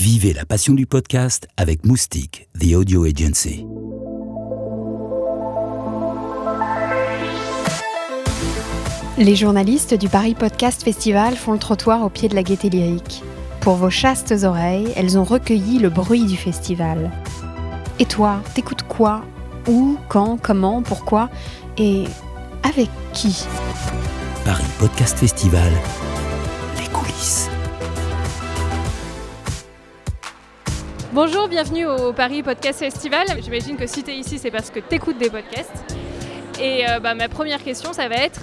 Vivez la passion du podcast avec Moustique, The Audio Agency. Les journalistes du Paris Podcast Festival font le trottoir au pied de la gaieté lyrique. Pour vos chastes oreilles, elles ont recueilli le bruit du festival. Et toi, t'écoutes quoi? Où Quand Comment Pourquoi? Et avec qui? Paris Podcast Festival, les coulisses. Bonjour, bienvenue au Paris Podcast Festival. J'imagine que si tu es ici, c'est parce que tu écoutes des podcasts. Et euh, bah, ma première question, ça va être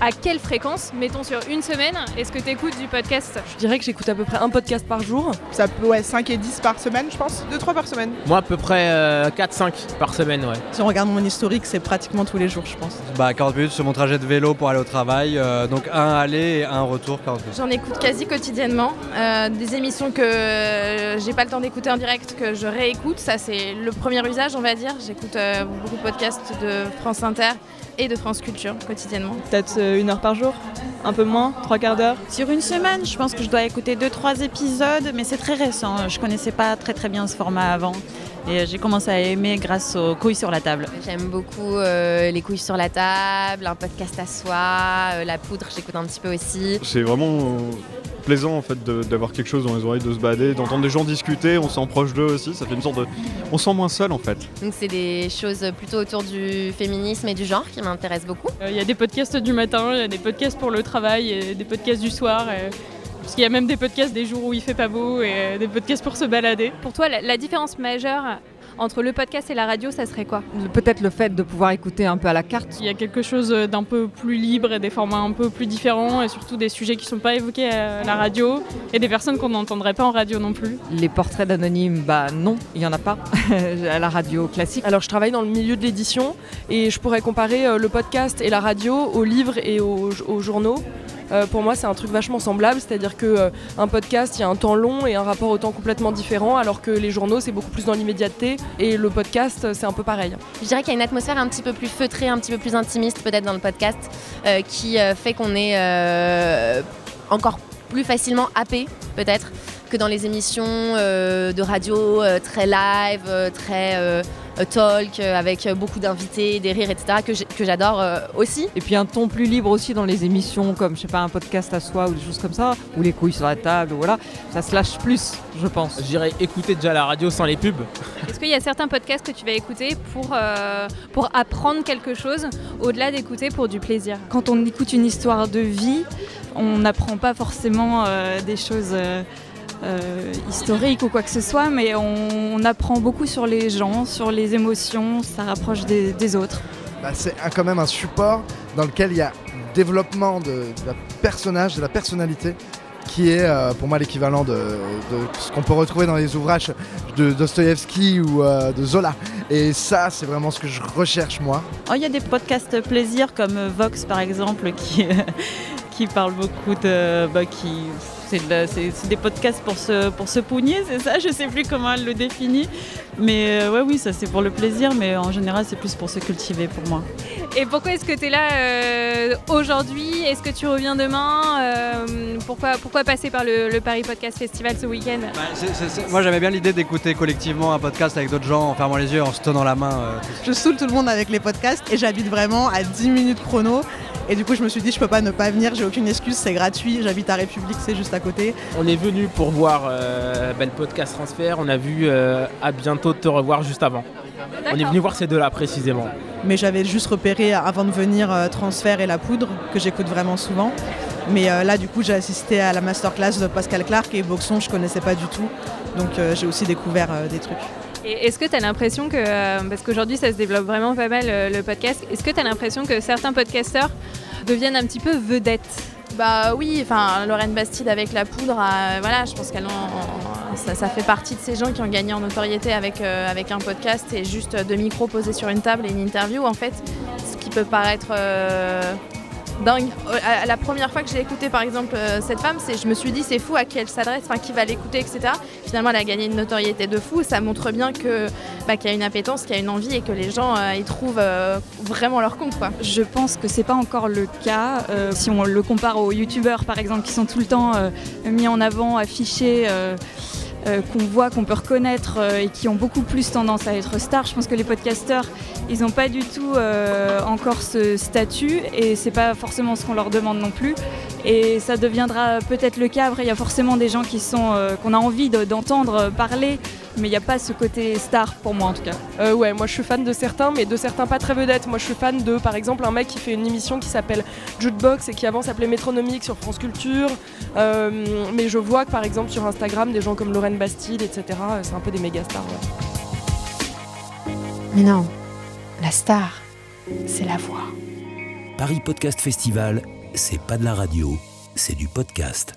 à quelle fréquence, mettons sur une semaine, est-ce que tu écoutes du podcast? Je dirais que j'écoute à peu près un podcast par jour. Ça peut, ouais, 5 et 10 par semaine, je pense. 2-3 par semaine. Moi, à peu près euh, 4-5 par semaine, ouais. Si on regarde mon historique, c'est pratiquement tous les jours, je pense. Bah 40 minutes sur mon trajet de vélo pour aller au travail, euh, donc un aller et un retour 40 minutes. J'en écoute quasi quotidiennement. Euh, des émissions que euh, j'ai pas le temps d'écouter en direct, que je réécoute. Ça, c'est le premier usage, on va dire. J'écoute euh, beaucoup de podcasts de France Inter et de France Culture quotidiennement. Peut-être euh, une heure par jour, un peu moins, trois quarts d'heure. Sur une semaine, je pense que je dois écouter 2-3 épisodes, mais c'est très récent. Je connaissais pas très très bien ce format avant. Et j'ai commencé à aimer grâce aux couilles sur la table. J'aime beaucoup euh, les couilles sur la table, un podcast à soi, euh, la poudre, j'écoute un petit peu aussi. C'est vraiment euh, plaisant en fait d'avoir quelque chose dans les oreilles, de se balader, d'entendre des gens discuter, on se sent proche d'eux aussi, ça fait une sorte de... On se sent moins seul en fait. Donc c'est des choses plutôt autour du féminisme et du genre qui m'intéressent beaucoup. Euh, Il y a des podcasts du matin, il y a des podcasts pour le travail, et des podcasts du soir. et- Parce qu'il y a même des podcasts des jours où il fait pas beau et euh, des podcasts pour se balader. Pour toi, la, la différence majeure entre le podcast et la radio, ça serait quoi Peut-être le fait de pouvoir écouter un peu à la carte. Il y a quelque chose d'un peu plus libre et des formats un peu plus différents et surtout des sujets qui sont pas évoqués à la radio et des personnes qu'on n'entendrait pas en radio non plus. Les portraits d'anonymes, bah non, il y en a pas à la radio classique. Alors je travaille dans le milieu de l'édition et je pourrais comparer euh, le podcast et la radio aux livres et aux, aux journaux. Euh, pour moi, c'est un truc vachement semblable, c'est-à-dire que euh, un podcast, il y a un temps long et un rapport au temps complètement différent, alors que les journaux, c'est beaucoup plus dans l'immédiateté et le podcast, euh, c'est un peu pareil. Je dirais qu'il y a une atmosphère un petit peu plus feutrée, un petit peu plus intimiste peut-être dans le podcast, qui fait qu'on est encore plus facilement happé peut-être que dans les émissions euh, de radio euh, très live, euh, très talk, avec beaucoup d'invités, des rires, etc., que j'adore euh, aussi. Et puis un ton plus libre aussi dans les émissions comme, je sais pas, un podcast à soi ou des choses comme ça, ou les couilles sur la table, voilà. Ça se lâche plus, je pense. Je dirais écouter déjà la radio sans les pubs. Est-ce qu'il y a certains podcasts que tu vas écouter pour, euh, pour apprendre quelque chose au-delà d'écouter pour du plaisir? Quand on écoute une histoire de vie, on n'apprend pas forcément euh, des choses euh, historiques ou quoi que ce soit, mais on, on apprend beaucoup sur les gens, sur les émotions, ça rapproche des, des autres. Bah, c'est quand même un support dans lequel il y a développement de, de la personnage, de la personnalité, qui est euh, pour moi l'équivalent de, de ce qu'on peut retrouver dans les ouvrages de Dostoïevski ou euh, de Zola. Et ça, c'est vraiment ce que je recherche moi. Oh, Il y a des podcasts plaisir comme Vox par exemple qui, qui parlent beaucoup de... bah, qui, c'est, de la- c'est- c'est des podcasts pour se, pour se pougner, c'est ça? Je sais plus comment elle le définit. Mais euh, ouais, oui, ça c'est pour le plaisir, mais en général c'est plus pour se cultiver pour moi. Et pourquoi est-ce que tu es là euh, aujourd'hui? Est-ce que tu reviens demain? Euh, pourquoi, pourquoi passer par le, le Paris Podcast Festival ce week-end? Bah, c'est- c'est- c'est- Moi j'aimais bien l'idée d'écouter collectivement un podcast avec d'autres gens en fermant les yeux, en se tenant la main. euh, Je saoule tout le monde avec les podcasts et j'habite vraiment à 10 minutes chrono. Et du coup, je me suis dit, je peux pas ne pas venir, j'ai aucune excuse, c'est gratuit. J'habite à République, c'est juste à côté. On est venu pour voir euh, ben, le podcast Transfert, on a vu euh, à bientôt te revoir juste avant. On est venu voir ces deux-là précisément. Mais j'avais juste repéré avant de venir euh, Transfert et La Poudre, que j'écoute vraiment souvent. Mais euh, là, du coup, j'ai assisté à la masterclass de Pascal Clark et Boxon, je connaissais pas du tout. Donc euh, j'ai aussi découvert euh, des trucs. Est-ce que tu as l'impression que, euh, parce qu'aujourd'hui ça se développe vraiment pas mal euh, le podcast, est-ce que tu as l'impression que certains podcasteurs deviennent un petit peu vedettes. Bah oui, enfin Lorraine Bastide avec la poudre, euh, voilà, je pense qu'elle ça, fait partie de ces gens qui ont gagné en notoriété avec, euh, avec un podcast et juste deux micros posés sur une table et une interview en fait, ce qui peut paraître euh, dingue. Euh, La première fois que j'ai écouté par exemple euh, cette femme, je me suis dit c'est fou à qui elle s'adresse, enfin qui va l'écouter, etc. Finalement, elle a gagné une notoriété de fou. Ça montre bien que bah, qu'il y a une appétence, qu'il y a une envie et que les gens euh, y trouvent vraiment leur compte. Je pense que c'est pas encore le cas. si on le compare aux youtubeurs par exemple qui sont tout le temps mis en avant, affichés. Euh, qu'on voit, qu'on peut reconnaître euh, et qui ont beaucoup plus tendance à être stars. Je pense que les podcasteurs, ils n'ont pas du tout euh, encore ce statut et c'est pas forcément ce qu'on leur demande non plus. Et ça deviendra peut-être le cas. Il y a forcément des gens qui sont qu'on a envie d'entendre parler mais il n'y a pas ce côté star pour moi en tout cas. Euh, ouais, moi je suis fan de certains, mais de certains pas très vedettes. Moi je suis fan de, par exemple, un mec qui fait une émission qui s'appelle Jukebox et qui avant s'appelait Métronomique sur France Culture. Euh, mais je vois que par exemple sur Instagram, des gens comme Lorraine Bastide, etc., c'est un peu des méga stars. Mais non, la star, c'est la voix. Paris Podcast Festival, c'est pas de la radio, c'est du podcast.